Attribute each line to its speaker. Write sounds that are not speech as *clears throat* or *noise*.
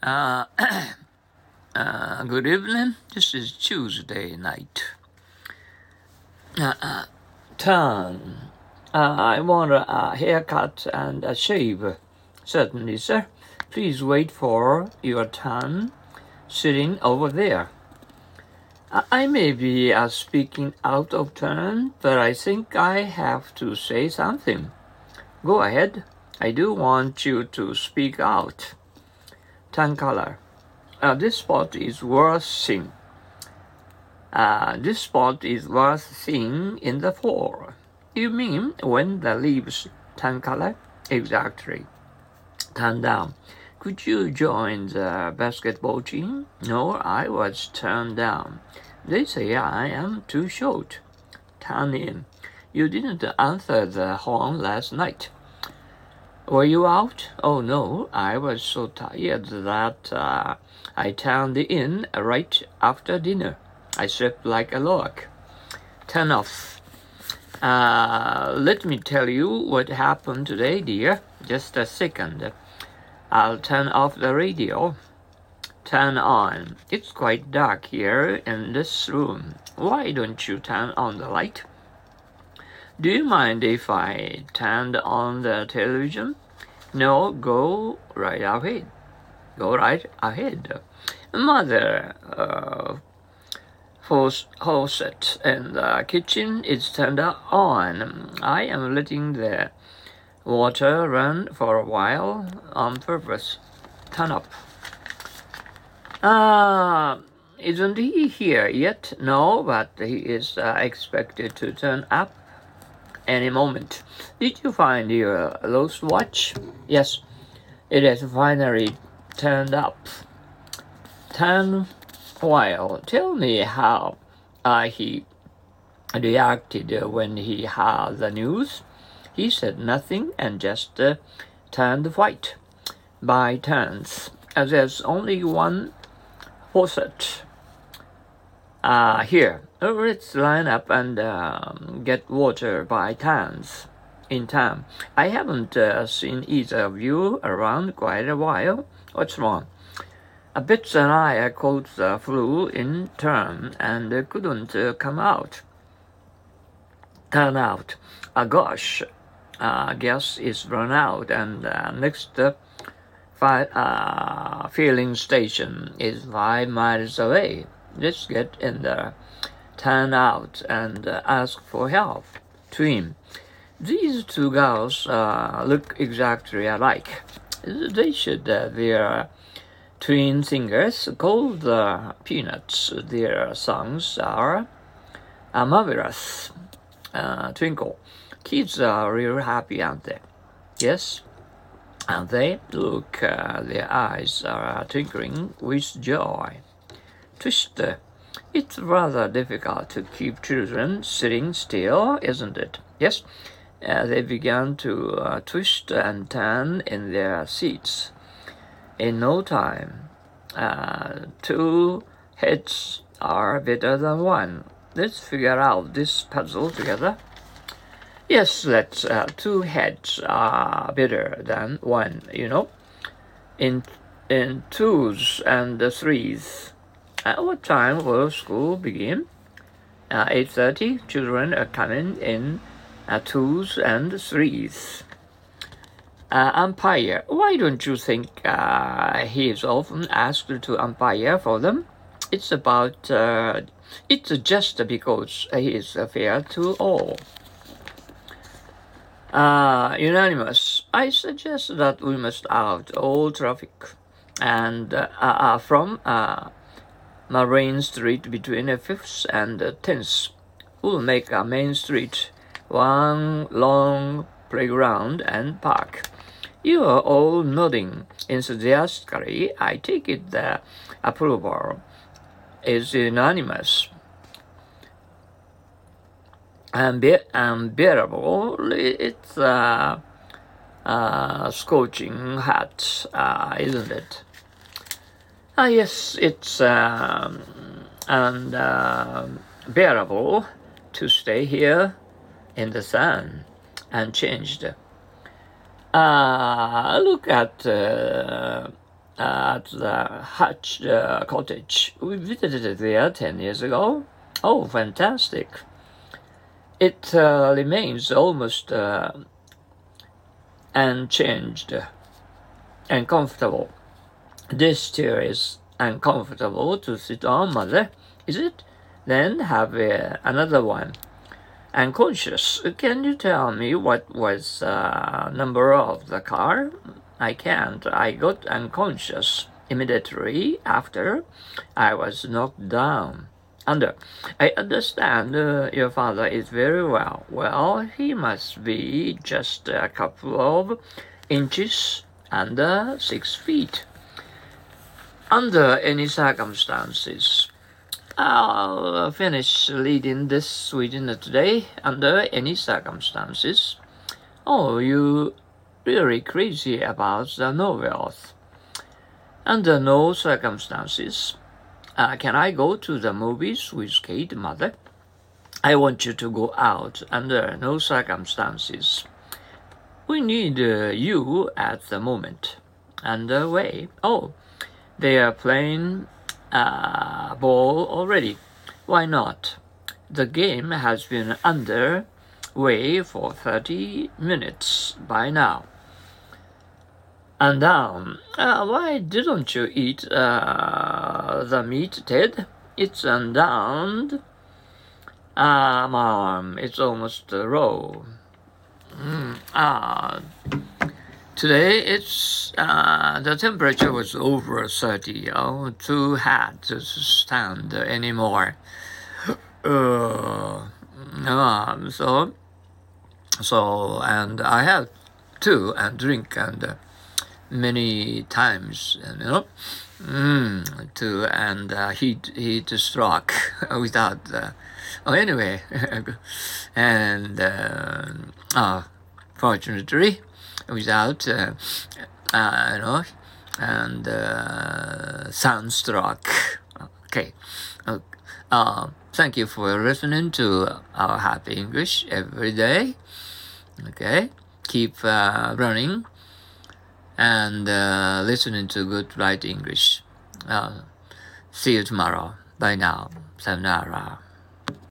Speaker 1: Uh, *clears throat* uh, good evening. This is Tuesday night. Uh, uh, turn. Uh, I want a haircut and a shave. Certainly, sir. Please wait for your turn. Sitting over there. I I may be uh, speaking out of turn, but I think I have to say something. Go ahead. I do want you to speak out. Tan color. Uh, this spot is worth seeing. Uh, this spot is worth seeing in the fall. You mean when the leaves turn color? Exactly. Turn down. Could you join the basketball team? No, I was turned down. They say I am too short. Turn in. You didn't answer the horn last night. Were you out? Oh no, I was so tired that uh, I turned in right after dinner. I slept like a log. Turn off. Uh, let me tell you what happened today, dear. Just a second. I'll turn off the radio. Turn on. It's quite dark here in this room. Why don't you turn on the light? Do you mind if I turned on the television? No, go right ahead. Go right ahead. Mother, uh, faucet in the kitchen is turned on. I am letting the water run for a while on purpose. Turn up. Ah, isn't he here yet? No, but he is uh, expected to turn up any moment. Did you find your lost watch? Yes, it has finally turned up. Turn while. Tell me how uh, he reacted when he heard the news. He said nothing and just uh, turned white by turns. As there's only one faucet uh, here. Let's line up and um, get water by turns in time. I haven't uh, seen either of you around quite a while. What's wrong? A bit and I caught the flu in turn and couldn't uh, come out. Turn out. Uh, gosh, uh, gas is run out and uh, next uh, uh, filling station is five miles away. Let's get in there, turn out and uh, ask for help. Twin. These two girls uh, look exactly alike. They should uh, wear twin singers called uh, Peanuts. Their songs are uh, marvelous. Uh, twinkle. Kids are real happy, aren't they? Yes. And they look, uh, their eyes are twinkling with joy. Twist. It's rather difficult to keep children sitting still, isn't it? Yes. Uh, they began to uh, twist and turn in their seats. In no time, uh, two heads are better than one. Let's figure out this puzzle together. Yes, let's. Uh, two heads are better than one. You know, in in twos and threes. At what time will school begin? Eight thirty. Children are coming in uh, twos and threes. Uh, umpire. Why don't you think uh, he is often asked to umpire for them? It's about. Uh, it's just because he is fair to all. Uh, unanimous. I suggest that we must out all traffic and uh, uh, from uh, Marine Street between the 5th and the 10th. We'll make a main street one long playground and park. You are all nodding enthusiastically. I take it the approval is unanimous. Unbe- unbearable, it's a, a scorching hot, uh, isn't it? Ah, yes, it's um, unbearable to stay here in the sun unchanged. Uh, look at uh, uh, at the Hutch uh, Cottage. We visited there 10 years ago. Oh, fantastic. It uh, remains almost uh, unchanged and comfortable. This chair is uncomfortable to sit on, mother, is it? Then have uh, another one. Unconscious. Can you tell me what was uh, number of the car? I can't. I got unconscious immediately after I was knocked down. Under. I understand uh, your father is very well. Well, he must be just a couple of inches under six feet. Under any circumstances, I'll finish reading this Sweden today under any circumstances. Oh, you really crazy about the novels. Under no circumstances uh, can I go to the movies with Kate, mother? I want you to go out under no circumstances. We need uh, you at the moment. Underway. Oh, they are playing uh, ball already. Why not? The game has been under way for 30 minutes by now. And um, uh, why didn't you eat uh, the meat, Ted? It's underdone. Ah, mom, it's almost raw. Mm, ah, today it's uh, the temperature was over 30. Oh, too hot to stand anymore. Uh, um, so, so, and I have two and drink and. Uh, many times, you know, mm, to and uh, heat heat struck *laughs* without. Uh, oh, anyway, *laughs* and uh, uh, fortunately, without uh, uh, you know, and uh, sunstroke. Okay. Uh, uh, thank you for listening to our happy English every day. Okay. Keep running and listening to good right English. See you tomorrow. Bye now. Sayonara.